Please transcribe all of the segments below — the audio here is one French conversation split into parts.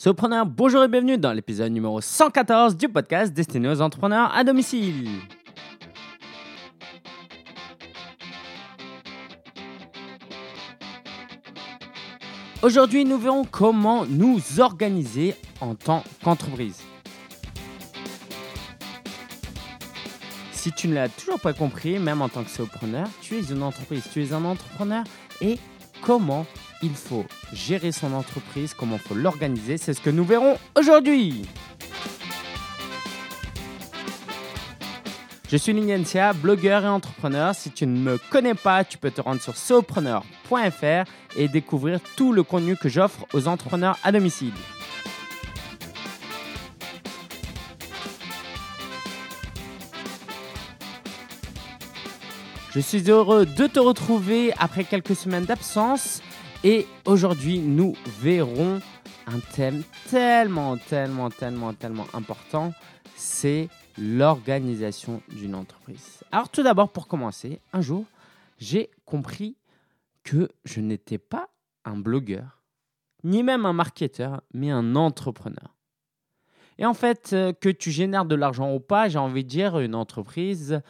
Sopreneur, bonjour et bienvenue dans l'épisode numéro 114 du podcast destiné aux entrepreneurs à domicile. Aujourd'hui, nous verrons comment nous organiser en tant qu'entreprise. Si tu ne l'as toujours pas compris, même en tant que solopreneur, tu es une entreprise, tu es un entrepreneur et comment il faut gérer son entreprise, comment il faut l'organiser, c'est ce que nous verrons aujourd'hui. Je suis Lingencia, blogueur et entrepreneur. Si tu ne me connais pas, tu peux te rendre sur solopreneur.fr et découvrir tout le contenu que j'offre aux entrepreneurs à domicile. Je suis heureux de te retrouver après quelques semaines d'absence et aujourd'hui nous verrons un thème tellement, tellement, tellement, tellement important, c'est l'organisation d'une entreprise. Alors tout d'abord, pour commencer, un jour, j'ai compris que je n'étais pas un blogueur, ni même un marketeur, mais un entrepreneur. Et en fait, euh, que tu génères de l'argent ou pas, j'ai envie de dire, une entreprise,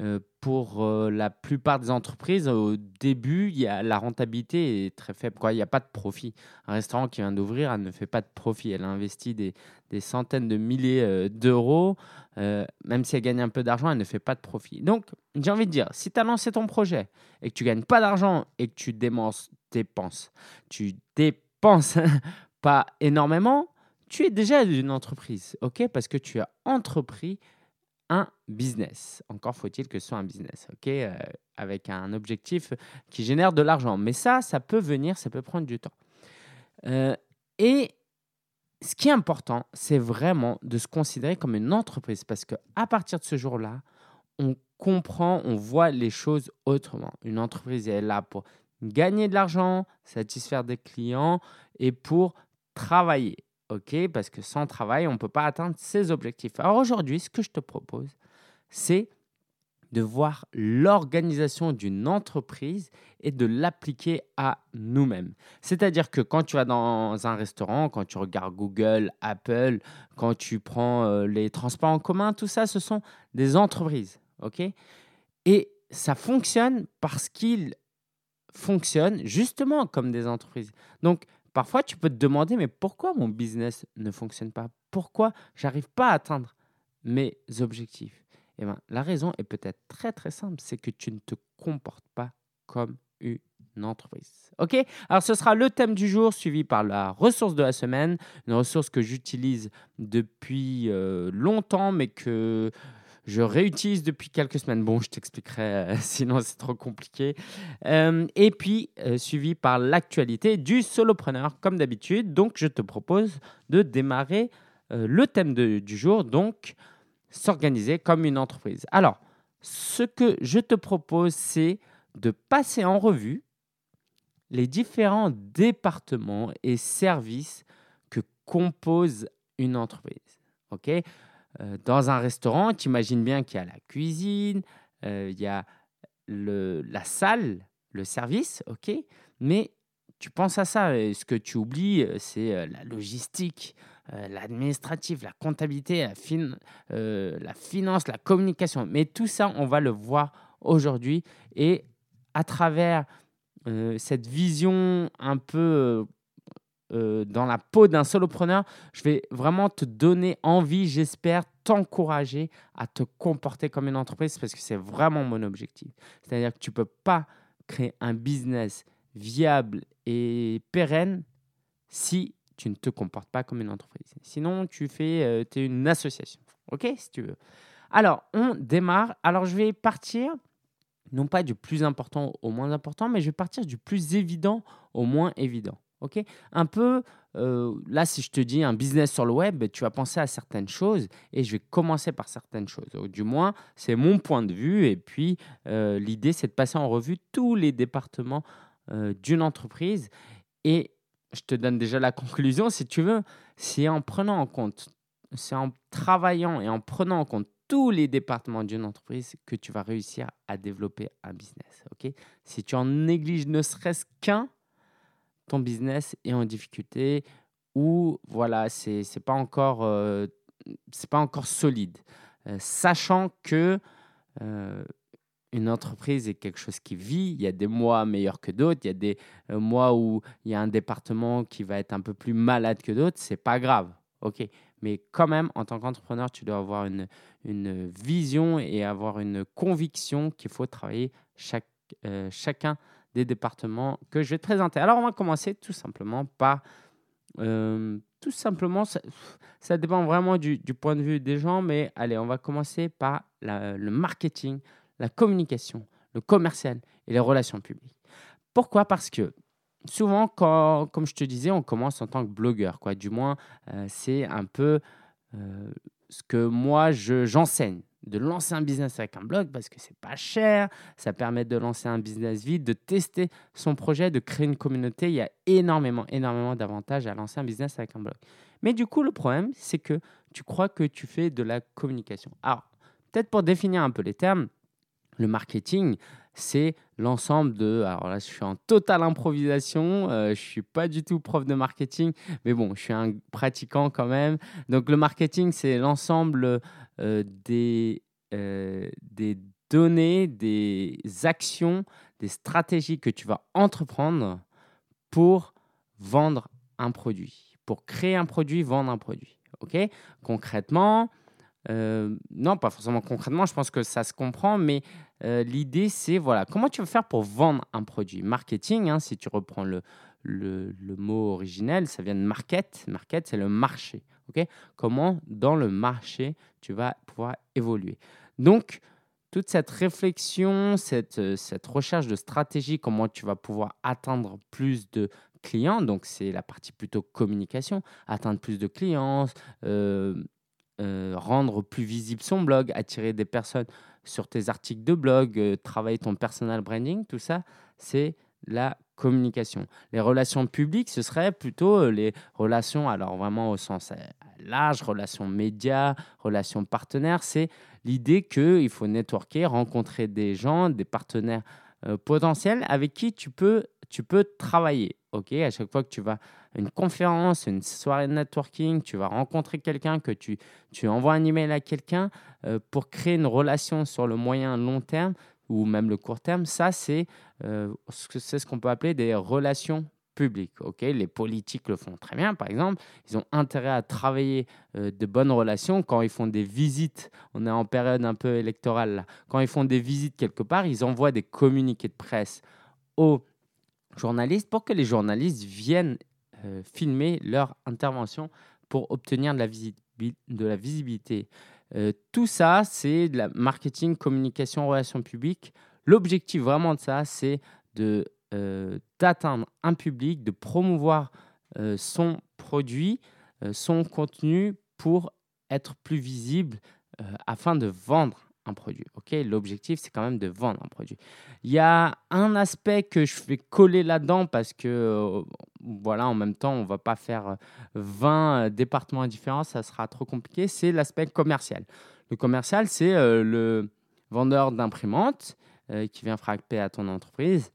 euh, pour euh, la plupart des entreprises, au début, y a, la rentabilité est très faible. Il n'y a pas de profit. Un restaurant qui vient d'ouvrir, elle ne fait pas de profit. Elle a investi des, des centaines de milliers euh, d'euros. même si elle gagne un peu d'argent, elle ne fait pas de profit. Donc, j'ai envie de dire, si tu as lancé ton projet et que tu gagnes pas d'argent et que tu dépenses, tu dépenses pas énormément, tu es déjà une entreprise, ok? Parce que tu as entrepris un business. Encore faut-il que ce soit un business, ok euh, Avec un objectif qui génère de l'argent. Mais ça, ça peut venir, ça peut prendre du temps. Euh, et ce qui est important, c'est vraiment de se considérer comme une entreprise parce que à partir de ce jour-là, on comprend, on voit les choses autrement. Une entreprise est là pour gagner de l'argent, satisfaire des clients et pour travailler. OK Parce que sans travail, on ne peut pas atteindre ses objectifs. Alors aujourd'hui, ce que je te propose, c'est de voir l'organisation d'une entreprise et de l'appliquer à nous-mêmes. C'est-à-dire que quand tu vas dans un restaurant, quand tu regardes Google, Apple, quand tu prends euh, les transports en commun, tout ça, ce sont des entreprises. OK? Et ça fonctionne parce qu'ils fonctionnent justement comme des entreprises. Donc, Parfois, tu peux te demander, mais pourquoi mon business ne fonctionne pas? Pourquoi j'arrive pas à atteindre mes objectifs? Eh bien, la raison est peut-être très très simple, c'est que tu ne te comportes pas comme une entreprise. Ok? Alors, ce sera le thème du jour suivi par la ressource de la semaine, une ressource que j'utilise depuis euh, longtemps, mais que je réutilise depuis quelques semaines. Bon, je t'expliquerai, euh, sinon c'est trop compliqué. Euh, et puis, euh, suivi par l'actualité du solopreneur, comme d'habitude. Donc, je te propose de démarrer le thème du jour, donc s'organiser comme une entreprise. Alors, ce que je te propose, c'est de passer en revue les différents départements et services que compose une entreprise. OK? Euh, dans un restaurant, tu imagines bien qu'il y a la cuisine, euh, il y a le, la salle, le service, ok Mais tu penses à ça, et ce que tu oublies, euh, c'est la logistique, l'administratif, la comptabilité, la finance, la communication. Mais tout ça, on va le voir aujourd'hui. Et à travers cette vision un peu euh, dans la peau d'un solopreneur, je vais vraiment te donner envie, j'espère, t'encourager à te comporter comme une entreprise parce que c'est vraiment mon objectif. C'est-à-dire que tu ne peux pas créer un business viable et pérenne si tu ne te comportes pas comme une entreprise. Sinon, tu fais, euh, es une association. OK, si tu veux. Alors, on démarre. Alors, je vais partir non pas du plus important au moins important, mais je vais partir du plus évident au moins évident. Ok, un peu, euh, là, si je te dis un business sur le web, tu vas penser à certaines choses et je vais commencer par certaines choses. du moins, c'est mon point de vue. Et puis, euh, l'idée, c'est de passer en revue tous les départements euh, d'une entreprise. Et je te donne déjà la conclusion, si tu veux, c'est en prenant en compte, c'est en travaillant et en prenant en compte tous les départements d'une entreprise que tu vas réussir à développer un business. Ok, si tu en négliges ne serait-ce qu'un, ton business est en difficulté où voilà, c'est n'est pas, encore, euh, pas encore solide. Euh, sachant que euh, une entreprise est quelque chose qui vit, il y a des mois meilleurs que d'autres, il y a des mois où il y a un département qui va être un peu plus malade que d'autres, c'est pas grave. OK, mais quand même, en tant qu'entrepreneur, tu dois avoir une, une vision et avoir une conviction qu'il faut travailler chaque, chacun des départements que je vais te présenter. Alors, on va commencer tout simplement par euh, tout simplement, ça, dépend vraiment du, point de vue des gens, mais allez, on va commencer par le marketing, la communication, le commercial et les relations publiques. Pourquoi? Parce que souvent, quand, comme je te disais, on commence en tant que blogueur, quoi. Du moins, euh, c'est un peu euh, ce que moi j'enseigne de lancer un business avec un blog parce que c'est pas cher, ça permet de lancer un business vite, de tester son projet, de créer une communauté. Il y a énormément, énormément d'avantages à lancer un business avec un blog. Mais du coup, le problème, c'est que tu crois que tu fais de la communication. Alors, peut-être pour définir un peu les termes, le marketing, c'est l'ensemble de. Alors là, je suis en totale improvisation. Euh, je ne suis pas du tout prof de marketing, mais bon, je suis un pratiquant quand même. Donc, le marketing, c'est l'ensemble des, euh, des données, des actions, des stratégies que tu vas entreprendre pour vendre un produit, pour créer un produit, vendre un produit. Ok? Concrètement, euh, non, pas forcément concrètement, je pense que ça se comprend, mais l'idée, c'est voilà, comment tu vas faire pour vendre un produit? Marketing, hein, si tu reprends le, le, le, mot originel, ça vient de market. Market, c'est le marché. Ok? Comment, dans le marché, tu vas pouvoir évoluer. Donc, toute cette réflexion, cette, euh, cette recherche de stratégie, comment tu vas pouvoir atteindre plus de clients, donc c'est la partie plutôt communication, atteindre plus de clients, euh, euh, rendre plus visible son blog, attirer des personnes sur tes articles de blog, travailler ton personal branding, tout ça, c'est la communication. Les relations publiques, ce serait plutôt euh, les relations, alors vraiment au sens euh, large, relations médias, relations partenaires. C'est l'idée qu'il faut networker, rencontrer des gens, des partenaires euh, potentiels avec qui tu peux, tu peux travailler. ok? À chaque fois que tu vas à une conférence, une soirée de networking, tu vas rencontrer quelqu'un, que tu, tu envoies un email à quelqu'un pour créer une relation sur le moyen long terme, ou même le court terme, ça, c'est euh, ce qu'on peut appeler des relations publiques. ok? Les politiques le font très bien, par exemple. Ils ont intérêt à travailler euh, de bonnes relations. Quand ils font des visites, on est en période un peu électorale, là. quand ils font des visites quelque part, ils envoient des communiqués de presse aux journalistes pour que les journalistes viennent euh, filmer leur intervention pour obtenir de la visibilité. Euh, tout ça, c'est de la marketing, communication, relations publiques. L'objectif vraiment de ça, c'est euh, d'atteindre un public, de promouvoir euh, son produit, son contenu pour être plus visible afin de vendre un produit. Ok, l'objectif c'est quand même de vendre un produit. Il y a un aspect que je vais coller là-dedans parce que euh, voilà, en même temps, on va pas faire 20 euh, départements différents, ça sera trop compliqué. C'est l'aspect commercial. Le commercial, c'est euh, le vendeur d'imprimantes qui vient frapper à ton entreprise.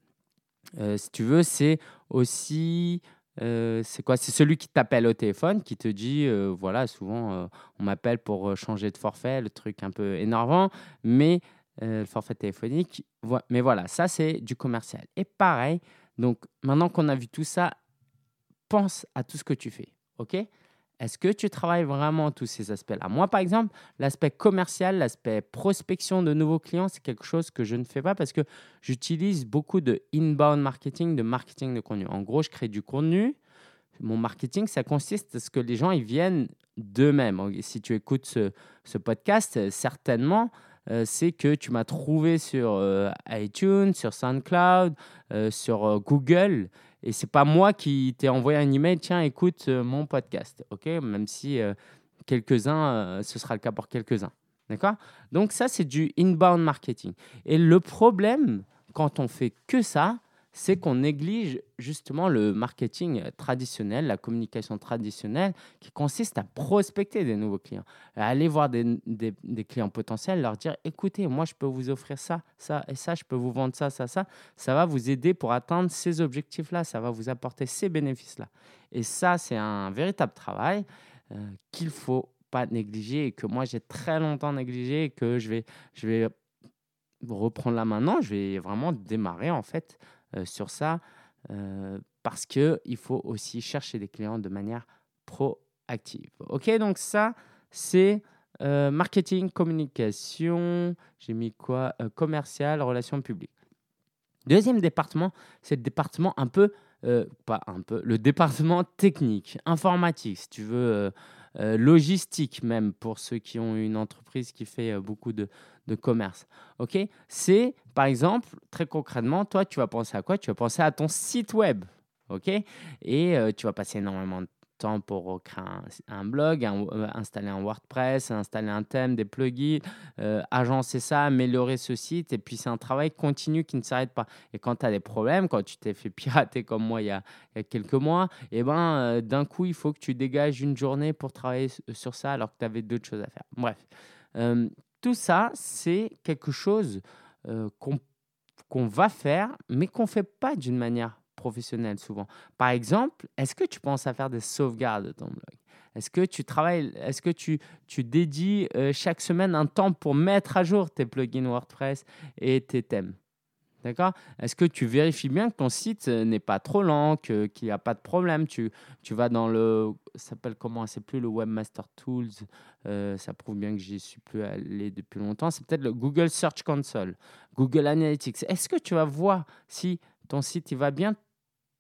si tu veux, c'est aussi euh, c'est quoi? C'est celui qui t'appelle au téléphone, qui te dit, euh, voilà, souvent euh, on m'appelle pour changer de forfait, le truc un peu énervant, mais le forfait téléphonique. Mais voilà, ça c'est du commercial. Et pareil, donc maintenant qu'on a vu tout ça, pense à tout ce que tu fais, ok? Est-ce que tu travailles vraiment tous ces aspects-là? Moi, par exemple, l'aspect commercial, l'aspect prospection de nouveaux clients, c'est quelque chose que je ne fais pas parce que j'utilise beaucoup de inbound marketing, de marketing de contenu. En gros, je crée du contenu. Mon marketing, ça consiste à ce que les gens ils viennent d'eux-mêmes. Si tu écoutes ce, podcast, certainement, euh, c'est que tu m'as trouvé sur euh, iTunes, sur SoundCloud, euh, sur Google et c'est pas moi qui t'ai envoyé un email, tiens, écoute euh, mon podcast, ok? Même si euh, quelques-uns, euh, ce sera le cas pour quelques-uns, d'accord? Donc ça, c'est du inbound marketing. Et le problème, quand on fait que ça, c'est qu'on néglige justement le marketing traditionnel, la communication traditionnelle, qui consiste à prospecter des nouveaux clients, à aller voir des, des, clients potentiels, leur dire, écoutez, moi, je peux vous offrir ça, ça et ça, je peux vous vendre ça, ça, ça. Ça va vous aider pour atteindre ces objectifs-là, ça va vous apporter ces bénéfices-là. Et ça, c'est un véritable travail euh, qu'il faut pas négliger et que moi, j'ai très longtemps négligé et que je vais, je vais reprendre là maintenant. Je vais vraiment démarrer en fait sur ça euh, parce qu'il faut aussi chercher des clients de manière proactive. Ok, donc ça, c'est euh, marketing, communication, j'ai mis quoi Commercial, relations publiques. Deuxième département, c'est le département un peu, pas un peu, le département technique, informatique, si tu veux euh, logistique même pour ceux qui ont une entreprise qui fait euh, beaucoup de, de commerce. Ok, c'est par exemple très concrètement, toi tu vas penser à quoi? Tu vas penser à ton site web. Ok, et euh, tu vas passer énormément de temps pour créer un, blog, euh, installer un WordPress, installer un thème, des plugins, euh, agencer ça, améliorer ce site. Et puis, c'est un travail continu qui ne s'arrête pas. Et quand tu as des problèmes, quand tu t'es fait pirater comme moi il y a, quelques mois, et eh ben, d'un coup, il faut que tu dégages une journée pour travailler sur ça alors que tu avais d'autres choses à faire. Bref, tout ça, c'est quelque chose qu'on va faire, mais qu'on ne fait pas d'une manière professionnel souvent. Par exemple, est-ce que tu penses à faire des sauvegardes de ton blog? Est-ce que tu travailles, est-ce que tu, tu dédies euh, chaque semaine un temps pour mettre à jour tes plugins WordPress et tes thèmes? D'accord? Est-ce que tu vérifies bien que ton site euh, n'est pas trop lent, qu'il n'y a pas de problème? Tu, tu vas dans le. Ça s'appelle comment? C'est plus le Webmaster Tools. Euh, ça prouve bien que j'y suis plus allé depuis longtemps. C'est peut-être le Google Search Console, Google Analytics. Est-ce que tu vas voir si ton site il va bien?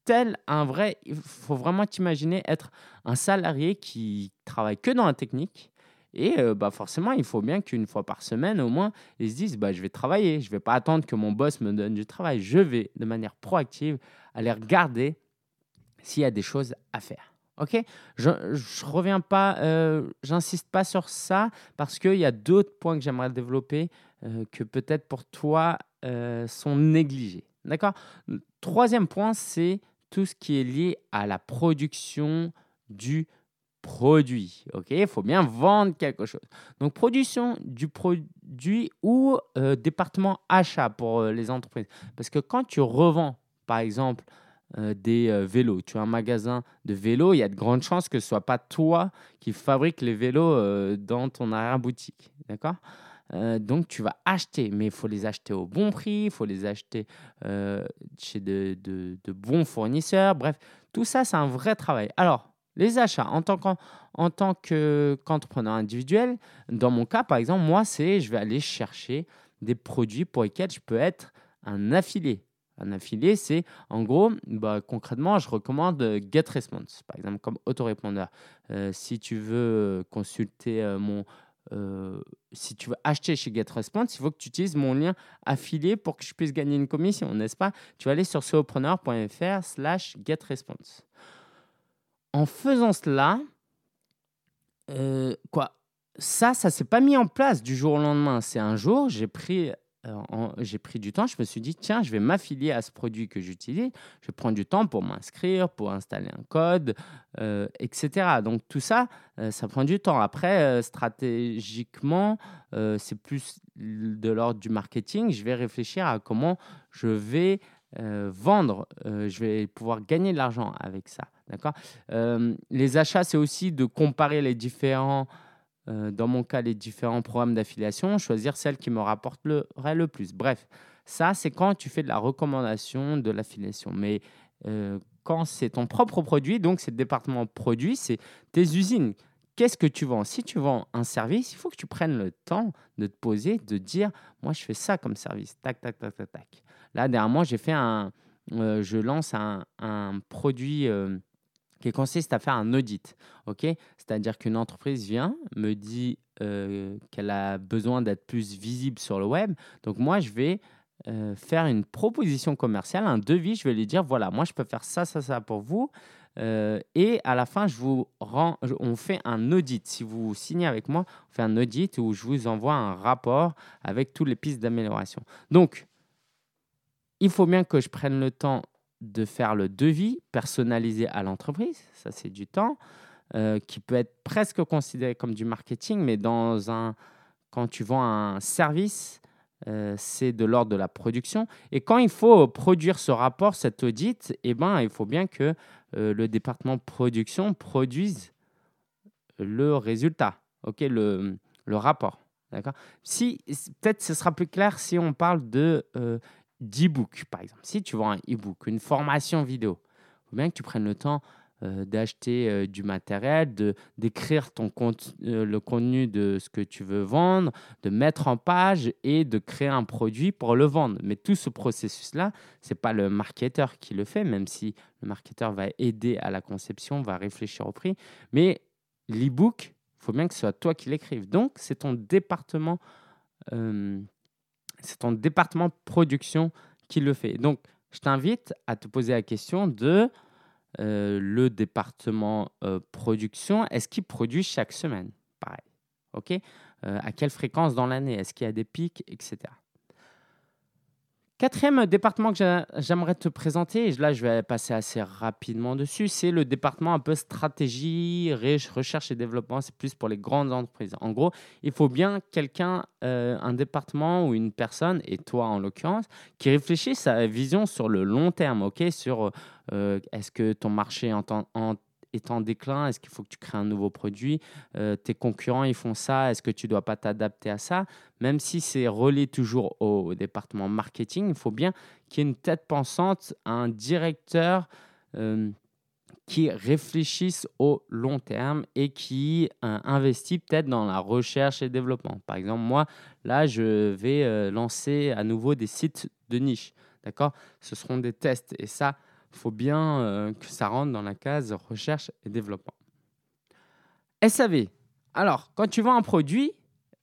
Tel un vrai. Il faut vraiment t'imaginer être un salarié qui travaille que dans la technique. Et euh, bah forcément, il faut bien qu'une fois par semaine, au moins, ils se disent bah, je vais travailler. Je ne vais pas attendre que mon boss me donne du travail. Je vais, de manière proactive, aller regarder s'il y a des choses à faire. Ok? Je ne reviens pas, euh, j'insiste pas sur ça parce qu'il y a d'autres points que j'aimerais développer euh, que peut-être pour toi sont négligés. D'accord? Troisième point, c'est tout ce qui est lié à la production du produit. Ok, il faut bien vendre quelque chose. Donc production du produit ou euh, département achat pour euh, les entreprises. Parce que quand tu revends, par exemple, euh, des vélos, tu as un magasin de vélos, il y a de grandes chances que ce soit pas toi qui fabrique les vélos dans ton arrière-boutique. D'accord? Donc, tu vas acheter, mais il faut les acheter au bon prix, il faut les acheter chez de, bons fournisseurs. Bref, tout ça, c'est un vrai travail. Alors, les achats, en tant qu'entrepreneur individuel, dans mon cas, par exemple, moi, c'est je vais aller chercher des produits pour lesquels je peux être un affilié. Un affilié, c'est en gros, bah, concrètement, je recommande GetResponse, par exemple, comme autorépondeur. Euh, si tu veux consulter mon euh, si tu veux acheter chez GetResponse, il faut que tu utilises mon lien affilié pour que je puisse gagner une commission, n'est-ce pas? Tu vas aller sur solopreneur.fr slash GetResponse. En faisant cela, euh, quoi, ça, ça s'est pas mis en place du jour au lendemain. C'est un jour, j'ai pris j'ai pris du temps, je me suis dit, tiens, je vais m'affilier à ce produit que j'utilise, je prendre du temps pour m'inscrire, pour installer un code, euh, etc. Donc tout ça, euh, ça prend du temps. Après, euh, stratégiquement, c'est plus de l'ordre du marketing. Je vais réfléchir à comment je vais vendre, je vais pouvoir gagner de l'argent avec ça. D'accord? Les achats, c'est aussi de comparer les différents euh, dans mon cas, les différents programmes d'affiliation, choisir celle qui me rapporterait le plus. Bref, ça, c'est quand tu fais de la recommandation de l'affiliation. Mais euh, quand c'est ton propre produit, donc c'est le département produit, c'est tes usines. Qu'est-ce que tu vends? Si tu vends un service, il faut que tu prennes le temps de te poser, de dire, moi, je fais ça comme service. Tac, tac, tac, tac, tac. Là, dernièrement, j'ai fait un, euh, je lance un, un produit qui consiste à faire un audit. ok? C'est-à-dire qu'une entreprise vient, me dit euh, qu'elle a besoin d'être plus visible sur le web. Donc moi, je vais euh, faire une proposition commerciale, un devis. Je vais lui dire, voilà, moi, je peux faire ça, ça, ça pour vous. Euh, et à la fin, je vous on fait un audit. Si vous signez avec moi, on fait un audit où je vous envoie un rapport avec toutes les pistes d'amélioration. Donc, il faut bien que je prenne le temps de faire le devis personnalisé à l'entreprise. Ça, c'est du temps euh, qui peut être presque considéré comme du marketing, mais dans un, quand tu vends un service, euh, c'est de l'ordre de la production. Et quand il faut produire ce rapport, cet audit, eh ben, il faut bien que euh, le département production produise le résultat, ok, le, le rapport. Si, Peut-être ce sera plus clair si on parle de d'e-book, par exemple. Si tu vends un e-book, une formation vidéo, il faut bien que tu prennes le temps euh, d'acheter euh, du matériel, de, d'écrire ton euh, le contenu de ce que tu veux vendre, de mettre en page et de créer un produit pour le vendre. Mais tout ce processus-là, ce n'est pas le marketeur qui le fait, même si le marketeur va aider à la conception, va réfléchir au prix. Mais l'e-book, il faut bien que ce soit toi qui l'écrives. Donc, c'est ton département c'est ton département production qui le fait. Donc, je t'invite à te poser la question de euh, le département euh, production. Est-ce qu'il produit chaque semaine? Pareil. OK? Euh, À quelle fréquence dans l'année? Est-ce qu'il y a des pics, etc. Quatrième département que j'aimerais te présenter, et là je vais passer assez rapidement dessus, c'est le département un peu stratégie, recherche et développement. C'est plus pour les grandes entreprises. En gros, il faut bien quelqu'un, euh, un département ou une personne, et toi en l'occurrence, qui réfléchisse à sa vision sur le long terme. ok? Sur euh, est-ce que ton marché en, en est en déclin? Est-ce qu'il faut que tu crées un nouveau produit? Euh, Tes concurrents, ils font ça. Est-ce que tu ne dois pas t'adapter à ça? Même si c'est relié toujours au, département marketing, il faut bien qu'il y ait une tête pensante, un directeur euh, qui réfléchisse au long terme et qui euh, investit peut-être dans la recherche et développement. Par exemple, moi, là, je vais lancer à nouveau des sites de niche. D'accord? Ce seront des tests. Et ça, faut bien euh, que ça rentre dans la case recherche et développement. SAV. Alors, quand tu vends un produit,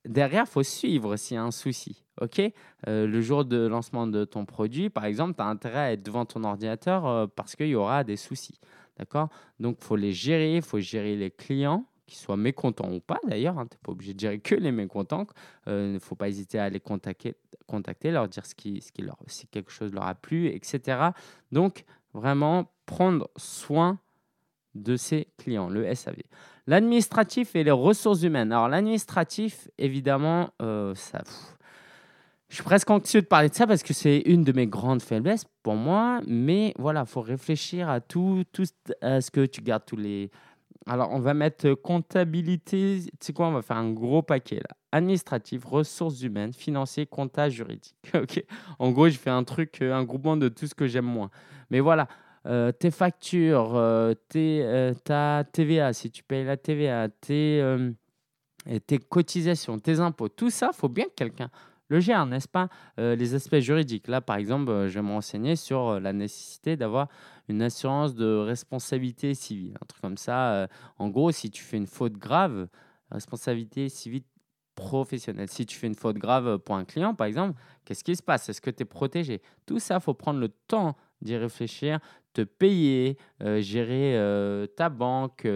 derrière, faut suivre s'il y a un souci. OK? Euh, Le jour de lancement de ton produit, par exemple, tu as intérêt à être devant ton ordinateur euh, parce qu'il y aura des soucis. D'accord? Donc, faut les gérer, il faut gérer les clients qu'ils soient mécontents ou pas d'ailleurs, hein, tu n'es pas obligé de gérer que les mécontents, il ne faut pas hésiter à les contacter, contacter leur dire ce qui, ce qui leur, si quelque chose leur a plu, etc. Donc, vraiment prendre soin de ses clients, le SAV. L'administratif et les ressources humaines. Alors l'administratif, évidemment, euh, ça, je suis presque anxieux de parler de ça parce que c'est une de mes grandes faiblesses pour moi. Mais voilà, il faut réfléchir à tout, tout à ce que tu gardes tous les, alors, on va mettre comptabilité. Tu sais quoi, on va faire un gros paquet là. Administratif, ressources humaines, financier, compta, juridique. ok. En gros, je fais un truc, euh, un groupement de tout ce que j'aime moins. Mais voilà, euh, tes factures, euh, tes, ta TVA, si tu payes la TVA, tes, tes cotisations, tes impôts, tout ça, faut bien que quelqu'un le gère, n'est-ce pas Les aspects juridiques. Là, par exemple, je vais me renseigner sur la nécessité d'avoir une assurance de responsabilité civile, un truc comme ça. Euh, en gros, si tu fais une faute grave, responsabilité civile professionnelle. Si tu fais une faute grave pour un client, par exemple, qu'est-ce qui se passe? Est-ce que tu es protégé? Tout ça, faut prendre le temps d'y réfléchir, te payer, euh, gérer euh, ta banque,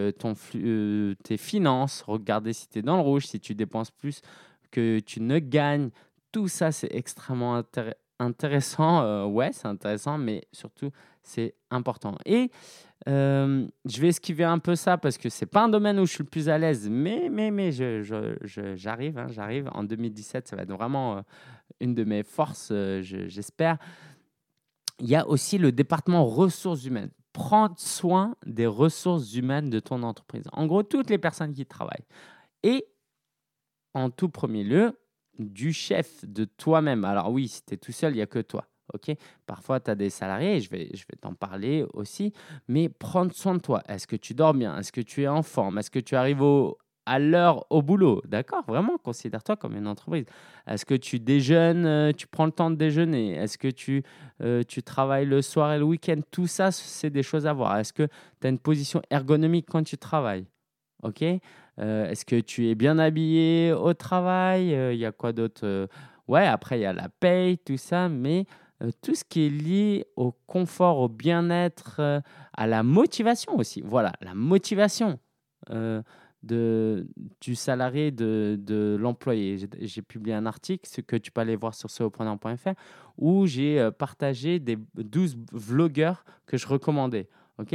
tes finances, regarder si tu es dans le rouge, si tu dépenses plus que tu ne gagnes. Tout ça, c'est extrêmement intéressant. ouais, c'est intéressant, mais surtout, c'est important. Et euh, je vais esquiver un peu ça parce que c'est pas un domaine où je suis le plus à l'aise, mais, mais, mais j'arrive, hein, j'arrive. En 2017, ça va être vraiment euh, une de mes forces, euh, j'espère. Il y a aussi le département ressources humaines. Prendre soin des ressources humaines de ton entreprise. En gros, toutes les personnes qui travaillent. Et en tout premier lieu, du chef, de toi-même. Alors oui, si tu es tout seul, il n'y a que toi. Ok, Parfois, tu as des salariés, je vais, je vais t'en parler aussi, mais prendre soin de toi. Est-ce que tu dors bien? Est-ce que tu es en forme? Est-ce que tu arrives à l'heure au boulot? D'accord Vraiment, considère-toi comme une entreprise. Est-ce que tu déjeunes euh, Tu prends le temps de déjeuner? Est-ce que tu, euh, tu travailles le soir et le week-end? Tout ça, c'est des choses à voir. Est-ce que tu as une position ergonomique quand tu travailles? Ok? Est-ce que tu es bien habillé au travail? Il y a quoi d'autre? Ouais, après, il y a la paye, tout ça, mais euh, tout ce qui est lié au confort, au bien-être, euh, à la motivation aussi. Voilà, la motivation. Euh, de, du salarié, de, de l'employé. J'ai publié un article, ce que tu peux aller voir sur solopreneur.fr, où j'ai euh, partagé des 12 vlogueurs que je recommandais. ok?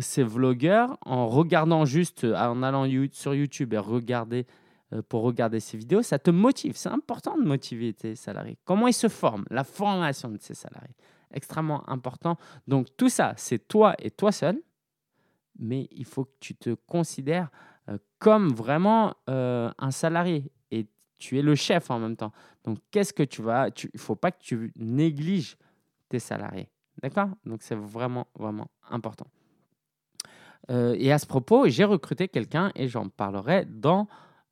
Ces vlogueurs, en regardant juste, en allant sur YouTube et regarder euh, pour regarder ces vidéos, ça te motive. C'est important de motiver tes salariés. Comment ils se forment La formation de ces salariés. Extrêmement important. Donc tout ça, c'est toi et toi seul. Mais il faut que tu te considères euh, comme vraiment euh, un salarié et tu es le chef en même temps. Donc, qu'est-ce que tu vas. Il ne faut pas que tu négliges tes salariés. D'accord? Donc, c'est vraiment, vraiment important. Euh, et à ce propos, j'ai recruté quelqu'un et j'en parlerai dans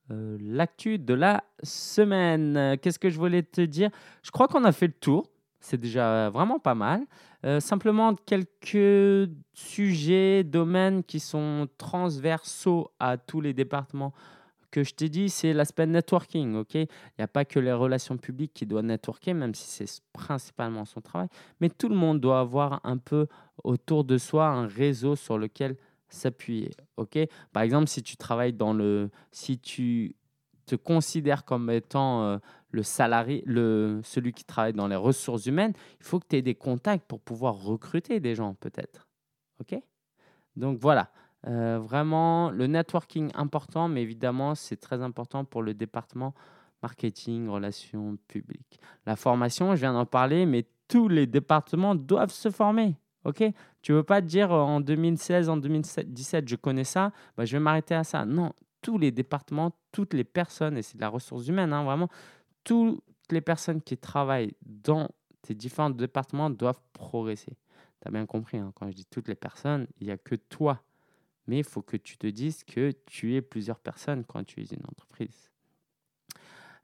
l'actu de la semaine. Qu'est-ce que je voulais te dire? Je crois qu'on a fait le tour. C'est déjà vraiment pas mal. Euh, simplement quelques sujets, domaines qui sont transversaux à tous les départements que je t'ai dit, c'est l'aspect networking. Il n'y a pas que les relations publiques qui doivent networker, même si c'est principalement son travail, mais tout le monde doit avoir un peu autour de soi un réseau sur lequel s'appuyer. ok? Par exemple, si tu travailles dans le... Si tu te considères comme étant euh, le salarié, le, celui qui travaille dans les ressources humaines, il faut que tu aies des contacts pour pouvoir recruter des gens peut-être. OK? Donc voilà, euh, vraiment le networking important, mais évidemment c'est très important pour le département marketing, relations publiques. La formation, je viens d'en parler, mais tous les départements doivent se former. OK Tu veux pas dire euh, en 2016, en 2017, je connais ça, bah, je vais m'arrêter à ça. Non, tous les départements, toutes les personnes, et c'est de la ressource humaine, hein, vraiment, toutes les personnes qui travaillent dans tes différents départements doivent progresser. Tu as bien compris, hein, quand je dis toutes les personnes, il n'y a que toi. Mais il faut que tu te dises que tu es plusieurs personnes quand tu es une entreprise.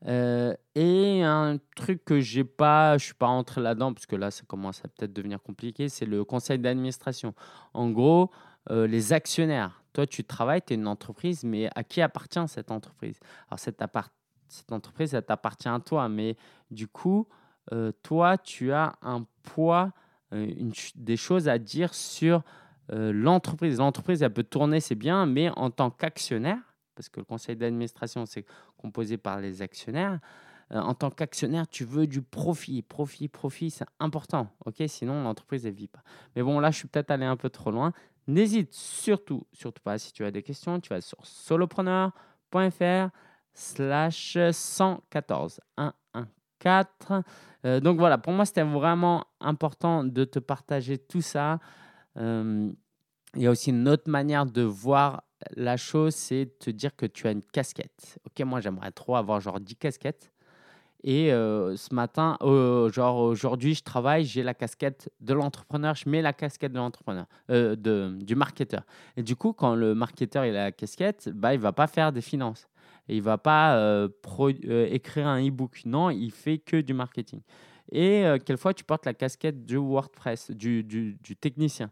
Euh, et un truc que j'ai pas, je suis pas rentré là-dedans parce que là ça commence à peut-être devenir compliqué, c'est le conseil d'administration. En gros, euh, les actionnaires. Toi, tu travailles, tu es une entreprise, mais à qui appartient cette entreprise? Alors cette, cette entreprise, elle t'appartient à toi, mais du coup, euh, toi, tu as un poids, des choses à dire sur l'entreprise. L'entreprise, elle peut tourner, c'est bien, mais en tant qu'actionnaire, parce que le conseil d'administration, c'est composé par les actionnaires. Euh, en tant qu'actionnaire, tu veux du profit, profit, profit, c'est important. ok? Sinon, l'entreprise ne vit pas. Mais bon, là, je suis peut-être allé un peu trop loin. N'hésite surtout, surtout pas, si tu as des questions, tu vas sur solopreneur.fr slash 114 114. Euh, donc voilà, pour moi, c'était vraiment important de te partager tout ça. Euh, il y a aussi une autre manière de voir la chose, c'est de te dire que tu as une casquette. Ok, moi j'aimerais trop avoir genre 10 casquettes. Et euh, ce matin, genre aujourd'hui, je travaille, j'ai la casquette de l'entrepreneur, je mets la casquette de l'entrepreneur, euh, de, du marketeur. Et du coup, quand le marketeur il a la casquette, bah, il va pas faire des finances. Et il va pas euh, écrire un e-book. Non, il fait que du marketing. Et quelquefois, tu portes la casquette du WordPress, du, du, du technicien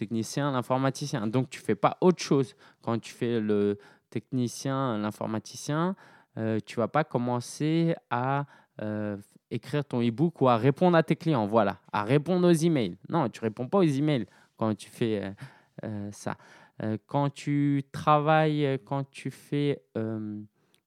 technicien, l'informaticien. Donc, tu fais pas autre chose. Quand tu fais le technicien, l'informaticien, euh, tu vas pas commencer à euh, écrire ton e-book ou à répondre à tes clients. Voilà, à répondre aux emails. Non, tu réponds pas aux emails quand tu fais euh, euh, ça. quand tu travailles, quand tu fais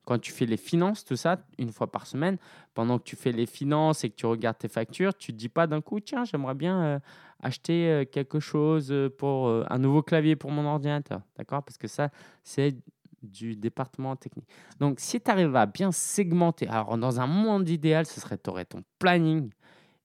quand tu fais les finances, tout ça, une fois par semaine, pendant que tu fais les finances et que tu regardes tes factures, tu ne te dis pas d'un coup, tiens, j'aimerais bien euh, acheter euh, quelque chose euh, pour un nouveau clavier pour mon ordinateur. D'accord? Parce que ça, c'est du département technique. Donc, si tu arrives à bien segmenter, alors dans un monde idéal, ce serait tu aurais ton planning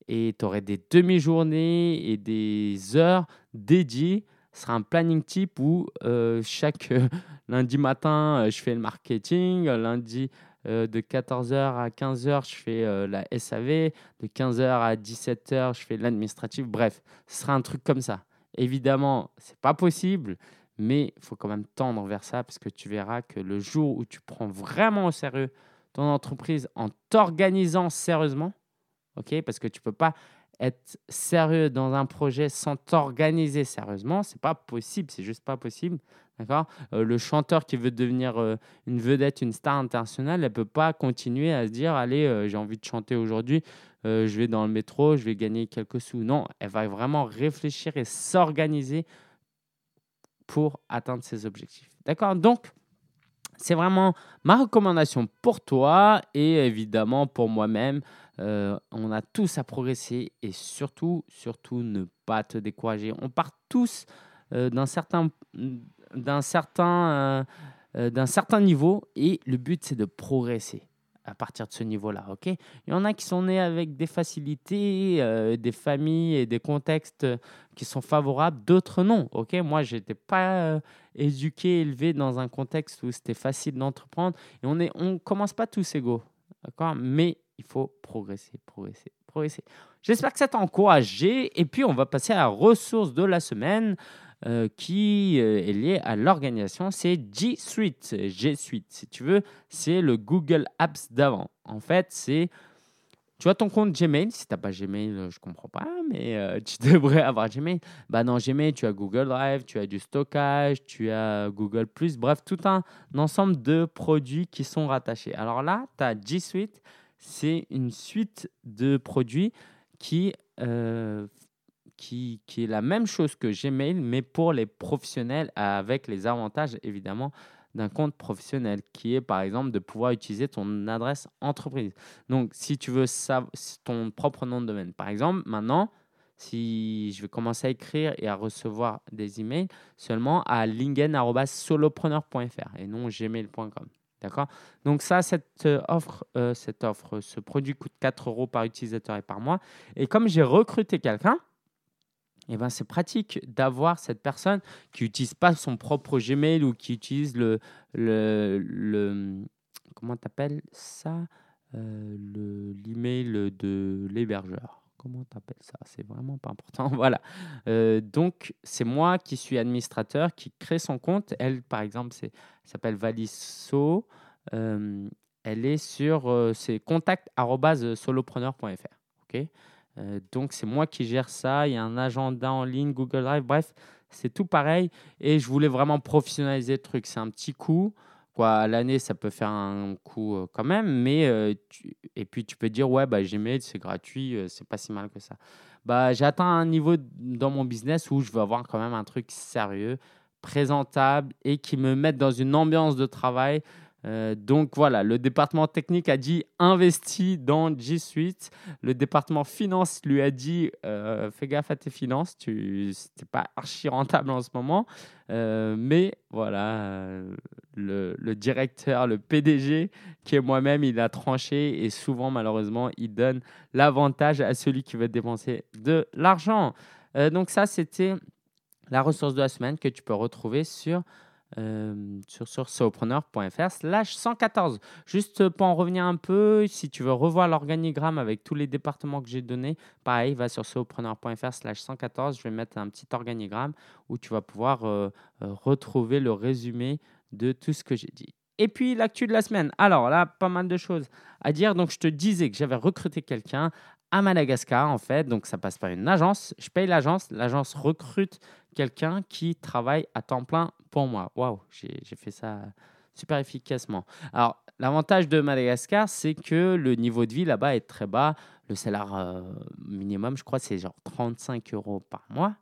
et tu aurais des demi-journées et des heures dédiées ce sera un planning type où euh, chaque euh, lundi matin, euh, je fais le marketing, lundi de 14h à 15h, je fais la SAV, de 15h à 17h, je fais l'administratif. Bref, ce sera un truc comme ça. Évidemment, ce n'est pas possible, mais il faut quand même tendre vers ça parce que tu verras que le jour où tu prends vraiment au sérieux ton entreprise en t'organisant sérieusement, ok, parce que tu ne peux pas être sérieux dans un projet sans t'organiser sérieusement, c'est pas possible, c'est juste pas possible. D'accord? Euh, Le chanteur qui veut devenir euh, une vedette, une star internationale, elle peut pas continuer à se dire allez, euh, j'ai envie de chanter aujourd'hui, je vais dans le métro, je vais gagner quelques sous. Non, elle va vraiment réfléchir et s'organiser pour atteindre ses objectifs. D'accord? Donc, C'est vraiment ma recommandation pour toi et évidemment pour moi-même. Euh, on a tous à progresser et surtout, surtout ne pas te décourager. On part tous euh, d'un certain, d'un certain, euh, d'un certain niveau et le but c'est de progresser à partir de ce niveau-là. ok? Il y en a qui sont nés avec des facilités, des familles et des contextes qui sont favorables, d'autres non. ok? Moi, je n'étais pas éduqué, élevé dans un contexte où c'était facile d'entreprendre. Et on ne on commence pas tous égaux. D'accord? Mais il faut progresser, progresser, progresser. J'espère que ça t'a encouragé. Et puis, on va passer à la ressource de la semaine euh, qui euh, est liée à l'organisation. C'est G Suite. G Suite, si tu veux, c'est le Google Apps d'avant. En fait, c'est. Tu as ton compte Gmail? Si tu n'as pas Gmail, euh, je ne comprends pas, mais tu devrais avoir Gmail. Bah, dans Gmail, tu as Google Drive, tu as du stockage, tu as Google Bref, tout un ensemble de produits qui sont rattachés. Alors là, tu as G Suite c'est une suite de produits qui, euh, qui, qui, est la même chose que Gmail, mais pour les professionnels, avec les avantages évidemment d'un compte professionnel, qui est par exemple de pouvoir utiliser ton adresse entreprise. Donc, si tu veux ton propre nom de domaine, par exemple, maintenant, si je vais commencer à écrire et à recevoir des emails seulement à lingen.solopreneur.fr et non gmail.com. D'accord? Donc ça, cette euh, offre, euh, cette offre, ce produit coûte 4 euros par utilisateur et par mois. Et comme j'ai recruté quelqu'un, eh ben, c'est pratique d'avoir cette personne qui n'utilise pas son propre Gmail ou qui utilise le, le, le comment t'appelles ça? Euh, l'email de l'hébergeur. Comment t'appelles ça C'est vraiment pas important. Voilà. Euh, donc, c'est moi qui suis administrateur, qui crée son compte. Elle, par exemple, s'appelle Valiso. Euh, elle est sur euh, contact@solopreneur.fr. Ok. donc, c'est moi qui gère ça. Il y a un agenda en ligne, Google Drive. Bref, c'est tout pareil. Et je voulais vraiment professionnaliser le truc. C'est un petit coup à l'année, ça peut faire un coût quand même, mais et puis tu peux dire ouais bah Gmail c'est gratuit, c'est pas si mal que ça. Bah j'ai atteint un niveau dans mon business où je veux avoir quand même un truc sérieux, présentable et qui me mette dans une ambiance de travail euh, donc voilà, le département technique a dit investis dans G Suite. Le département finance lui a dit euh, fais gaffe à tes finances, tu n'es pas archi rentable en ce moment. Euh, mais voilà, le, le, directeur, le PDG, qui est moi-même, il a tranché et souvent, malheureusement, il donne l'avantage à celui qui veut dépenser de l'argent. donc ça, c'était la ressource de la semaine que tu peux retrouver sur euh, sur, sur solopreneur.fr slash 114. Juste pour en revenir un peu, si tu veux revoir l'organigramme avec tous les départements que j'ai donnés, pareil, va sur solopreneur.fr slash 114. Je vais mettre un petit organigramme où tu vas pouvoir euh, euh, retrouver le résumé de tout ce que j'ai dit. Et puis l'actu de la semaine. Alors là, pas mal de choses à dire. Donc je te disais que j'avais recruté quelqu'un à Madagascar en fait. Donc ça passe par une agence. Je paye l'agence. L'agence recrute quelqu'un qui travaille à temps plein pour moi. Waouh, j'ai fait ça super efficacement. Alors, l'avantage de Madagascar, c'est que le niveau de vie là-bas est très bas. Le salaire euh, minimum, je crois, c'est genre 35 euros par mois.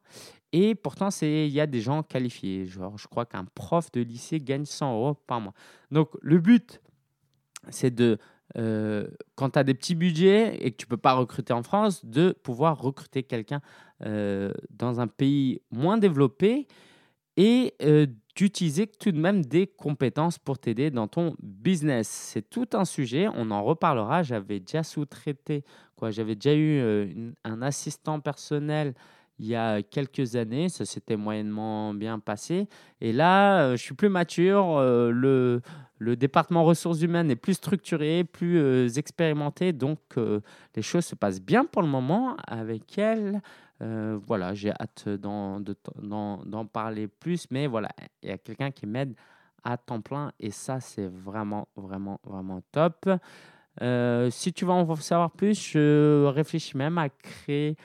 Et pourtant, il y a des gens qualifiés. Genre, je crois qu'un prof de lycée gagne 100 euros par mois. Donc, le but, c'est de, euh, quand tu as des petits budgets et que tu ne peux pas recruter en France, de pouvoir recruter quelqu'un euh, dans un pays moins développé et euh, d'utiliser tout de même des compétences pour t'aider dans ton business. C'est tout un sujet, on en reparlera. J'avais déjà sous-traité, quoi. J'avais déjà eu euh, un assistant personnel il y a quelques années, ça s'était moyennement bien passé. Et là, euh, je suis plus mature, le, le département ressources humaines est plus structuré, plus expérimenté, donc les choses se passent bien pour le moment avec elle. Euh, voilà, j'ai hâte d'en parler plus, mais voilà, il y a quelqu'un qui m'aide à temps plein et ça, c'est vraiment, vraiment, vraiment top. Euh, si tu veux en savoir plus, je réfléchis même à créer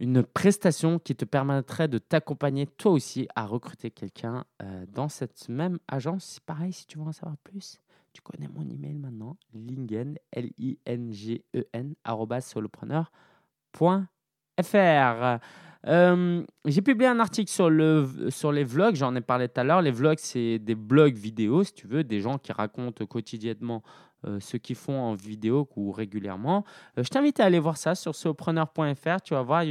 une prestation qui te permettrait de t'accompagner toi aussi à recruter quelqu'un euh, dans cette même agence. Pareil, si tu veux en savoir plus, tu connais mon email maintenant, lingen, L-I-N-G-E-N, solopreneur.fr. Euh, j'ai publié un article sur, le, sur les vlogs, j'en ai parlé tout à l'heure. Les vlogs, c'est des blogs vidéo, si tu veux, des gens qui racontent quotidiennement euh, ce qu'ils font en vidéo ou régulièrement. Euh, je t'invite à aller voir ça sur sopreneur.fr. Tu vas voir,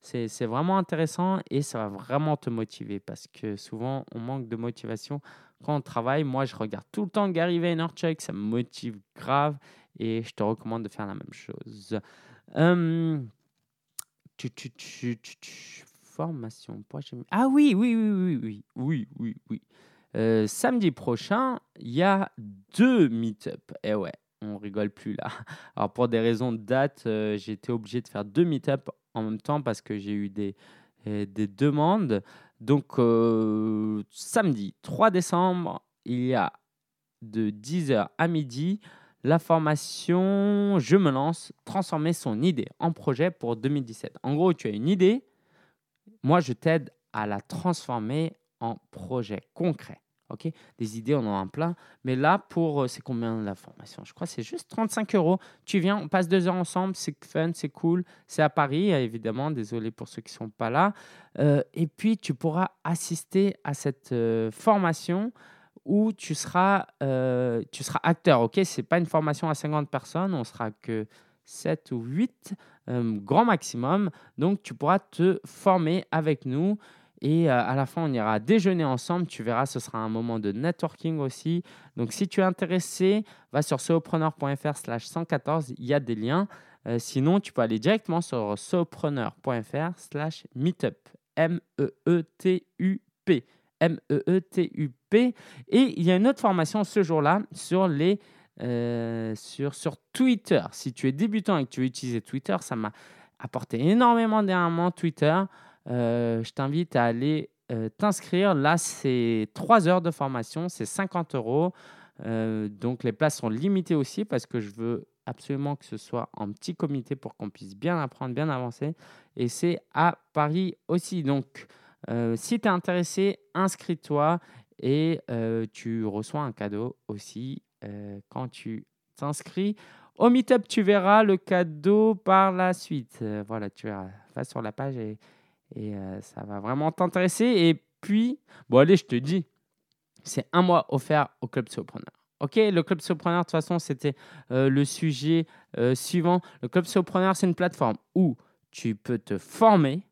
c'est vraiment intéressant et ça va vraiment te motiver parce que souvent, on manque de motivation quand on travaille. Moi, je regarde tout le temps Gary Vaynerchuk, ça me motive grave et je te recommande de faire la même chose. Hum, tu, tu, tu, formation. Ah oui, oui, oui, oui, oui, oui, oui, oui. Euh, samedi prochain, il y a deux meet-up. Eh ouais, on rigole plus là. Alors pour des raisons de date, euh, j'ai été obligé de faire deux meet-up en même temps parce que j'ai eu des, euh, des demandes. Donc samedi 3 décembre, il y a de 10h à midi la formation Je me lance, transformer son idée en projet pour 2017. En gros, tu as une idée, moi je t'aide à la transformer en projet concret. Ok, des idées, on en a plein. Mais là, pour, euh, c'est combien la formation? Je crois que c'est juste 35 euros. Tu viens, on passe deux heures ensemble, c'est fun, c'est cool. C'est à Paris, évidemment. Désolé pour ceux qui ne sont pas là. Euh, et puis, tu pourras assister à cette euh, formation où tu seras, tu seras acteur. Ok, c'est pas une formation à 50 personnes, on sera que 7 ou 8, grand maximum. Donc, tu pourras te former avec nous. Et euh, à la fin, on ira déjeuner ensemble. Tu verras, ce sera un moment de networking aussi. Donc, si tu es intéressé, va sur sopreneur.fr slash 114. Il y a des liens. Euh, sinon, tu peux aller directement sur sopreneur.fr slash meetup. M-E-E-T-U-P. M-E-E-T-U-P. Et il y a une autre formation ce jour-là sur les... Euh, sur, Twitter. Si tu es débutant et que tu veux utiliser Twitter, ça m'a apporté énormément dernièrement Twitter. Euh, je t'invite à aller euh, t'inscrire. Là, c'est 3 heures de formation, c'est 50 euros. Euh, donc les places sont limitées aussi parce que je veux absolument que ce soit en petit comité pour qu'on puisse bien apprendre, bien avancer. Et c'est à Paris aussi. Donc si tu es intéressé, inscris-toi et tu reçois un cadeau aussi quand tu t'inscris. Au Meetup, tu verras le cadeau par la suite. voilà, tu verras. Sur la page et et euh, ça va vraiment t'intéresser. Et puis, bon, allez, je te dis, c'est un mois offert au Club Sopreneur. Ok, le Club Sopreneur, de toute façon, c'était euh, le sujet euh, suivant. Le Club Sopreneur, c'est une plateforme où tu peux te former,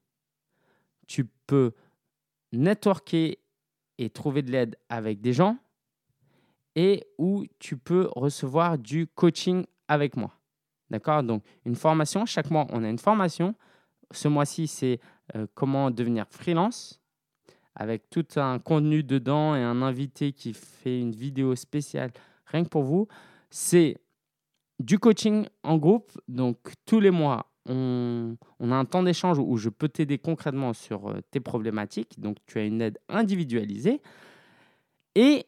tu peux networker et trouver de l'aide avec des gens et où tu peux recevoir du coaching avec moi. D'accord? Donc, une formation, chaque mois, on a une formation. Ce mois-ci, c'est euh, comment devenir freelance avec tout un contenu dedans et un invité qui fait une vidéo spéciale rien que pour vous. C'est du coaching en groupe. Donc tous les mois, on, a un temps d'échange où je peux t'aider concrètement sur euh, tes problématiques. Donc tu as une aide individualisée. Et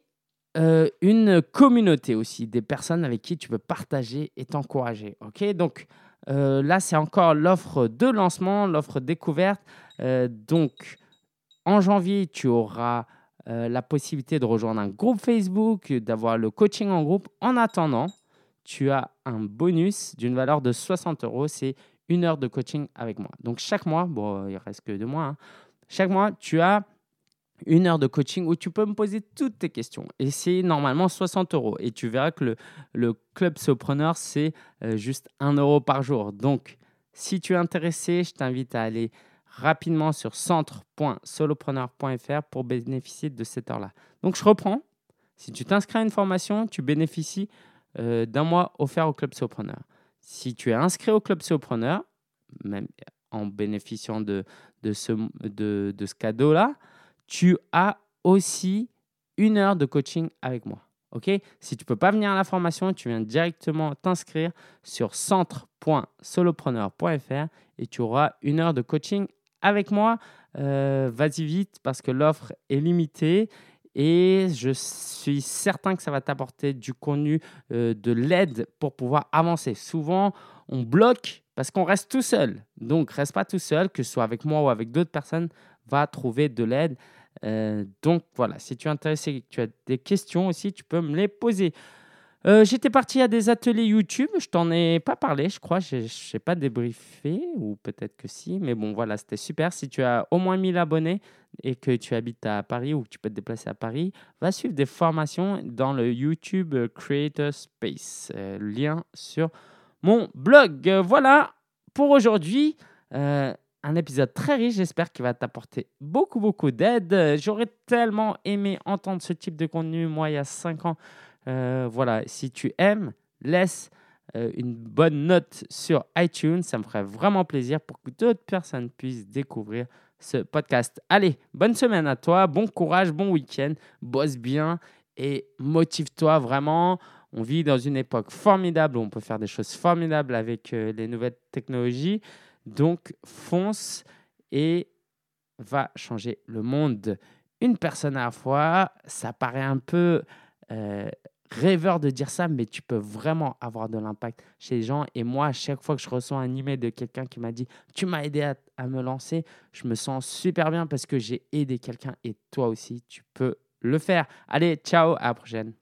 euh, une communauté aussi, des personnes avec qui tu peux partager et t'encourager. Ok, donc euh, là, c'est encore l'offre de lancement, l'offre découverte. Euh, donc, en janvier, tu auras euh, la possibilité de rejoindre un groupe Facebook, d'avoir le coaching en groupe. En attendant, tu as un bonus d'une valeur de 60 euros. C'est une heure de coaching avec moi. Donc, chaque mois, bon, il reste que deux mois, hein. chaque mois, tu as une heure de coaching où tu peux me poser toutes tes questions. Et c'est normalement 60 euros. Et tu verras que le, club Sopreneur, c'est euh, juste 1 euro par jour. Donc, si tu es intéressé, je t'invite à aller rapidement sur centre.solopreneur.fr pour bénéficier de cette heure-là. Donc, je reprends. Si tu t'inscris à une formation, tu bénéficies euh, d'un mois offert au club Sopreneur. Si tu es inscrit au club Sopreneur, même en bénéficiant de, de ce cadeau-là, tu as aussi une heure de coaching avec moi. OK? Si tu ne peux pas venir à la formation, tu viens directement t'inscrire sur centre.solopreneur.fr et tu auras une heure de coaching avec moi. Euh, vas-y vite parce que l'offre est limitée et je suis certain que ça va t'apporter du contenu, euh, de l'aide pour pouvoir avancer. Souvent, on bloque parce qu'on reste tout seul. Donc, reste pas tout seul, que ce soit avec moi ou avec d'autres personnes, va trouver de l'aide. Euh, donc voilà, si tu es intéressé, tu as des questions aussi, tu peux me les poser. Euh, J'étais parti à des ateliers YouTube, je t'en ai pas parlé, je crois, je n'ai pas débriefé, ou peut-être que si, mais bon, voilà, c'était super. Si tu as au moins 1000 abonnés et que tu habites à Paris ou que tu peux te déplacer à Paris, va suivre des formations dans le YouTube Creator Space. Euh, lien sur mon blog. voilà pour aujourd'hui. Un épisode très riche, j'espère qu'il va t'apporter beaucoup, beaucoup d'aide. J'aurais tellement aimé entendre ce type de contenu, moi, il y a 5 ans. Euh, voilà, si tu aimes, laisse euh, une bonne note sur iTunes. Ça me ferait vraiment plaisir pour que d'autres personnes puissent découvrir ce podcast. Allez, bonne semaine à toi, bon courage, bon week-end, bosse bien et motive-toi vraiment. On vit dans une époque formidable où on peut faire des choses formidables avec euh, les nouvelles technologies. Donc, fonce et va changer le monde une personne à la fois. Ça paraît un peu rêveur de dire ça, mais tu peux vraiment avoir de l'impact chez les gens. Et moi, à chaque fois que je reçois un email de quelqu'un qui m'a dit Tu m'as aidé à, à, me lancer, je me sens super bien parce que j'ai aidé quelqu'un et toi aussi, tu peux le faire. Allez, ciao, à la prochaine.